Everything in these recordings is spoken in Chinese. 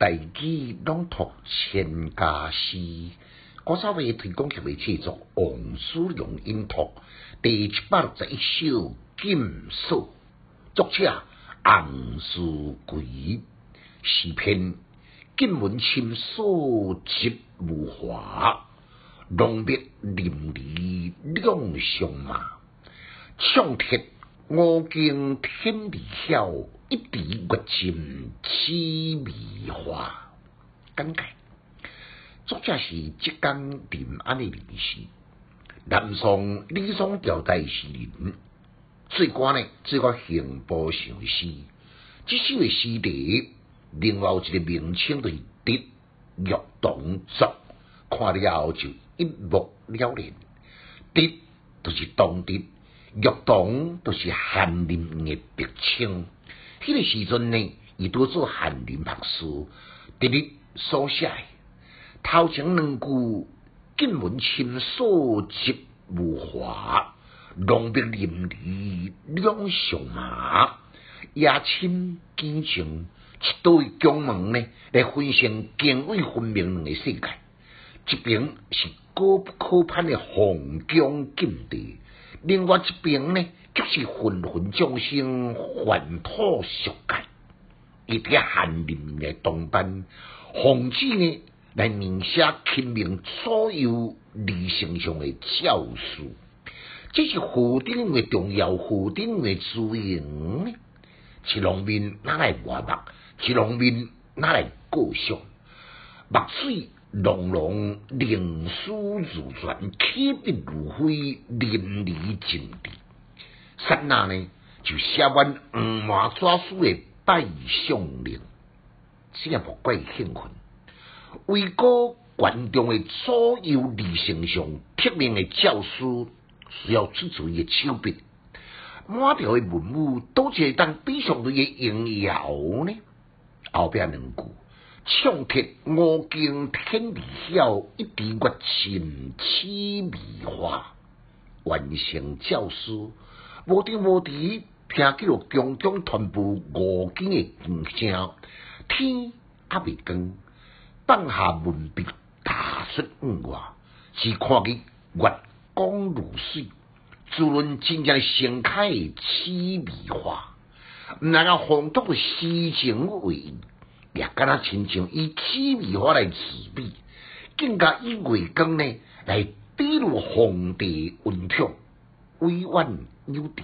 大举朗读千家诗，我稍微推广协会制作王叔良音读第七百六十一首禁书，作者洪书贵，诗篇禁文清所集无华，浓墨淋漓两相麻，唱铁我经天地晓。一滴月浸凄迷花，感慨。作者是浙江临安的人士，南宋李松调代诗人，最关呢，最个行步上诗。这首的诗题，另外一个名称就是《滴玉洞作》，看了就一目了然。滴就是当滴，玉洞就是翰林的别称。迄个时阵呢，伊拄做翰林学士，伫咧所写头前两句金文清所集无华，浓笔淋漓两相麻，野青见情，一对江门呢来分成泾渭分明两个世界，一边是高不可攀的洪江禁地，另外一边呢。就是纷纷众生还土俗界，一啲翰林嘅同伴，奉旨呢来明写清明所有理性上嘅教书，这是何等嘅重要，何等嘅资源呢？一农民哪来画墨？一农民哪来过上？墨水浓浓，灵书如泉，起笔如飞，淋漓尽致。刹那呢，就写完五马抓书的拜相令，这样不怪兴奋。为国观众的所有理性上革命的教书，需要出自伊的手笔。满条的文物，都是当比上类的应摇呢。后边两句，唱铁我经天地晓，一滴月琴凄迷花，完成教书。无滴无滴，听见了强强传布五更的声声，天还未光，放下文笔，踏出五外，只看见月光如水，滋润真正盛开的凄迷花，毋能够烘托诗情味，也敢若亲像以凄迷花来自比，更加以月光呢来比入皇帝温痛。委婉有致，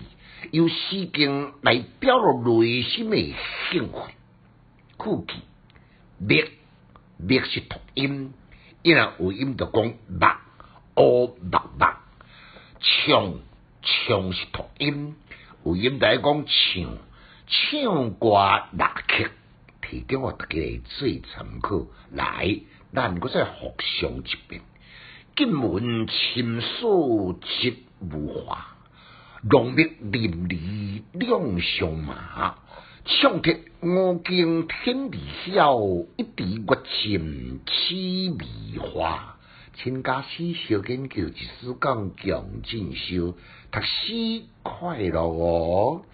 用诗经来表露内心的兴奋。酷气，灭灭是读音，因为有音就讲目，哦目目，唱唱是读音，有音就讲唱唱歌乐曲，提供我大家最参考。来，咱搁再复上一遍。今闻琴书集无华，浓墨淋漓两相麻。唱铁我经天地晓，一滴月浸凄迷花。请家诗小研究，一丝讲强进修，读书快乐哦。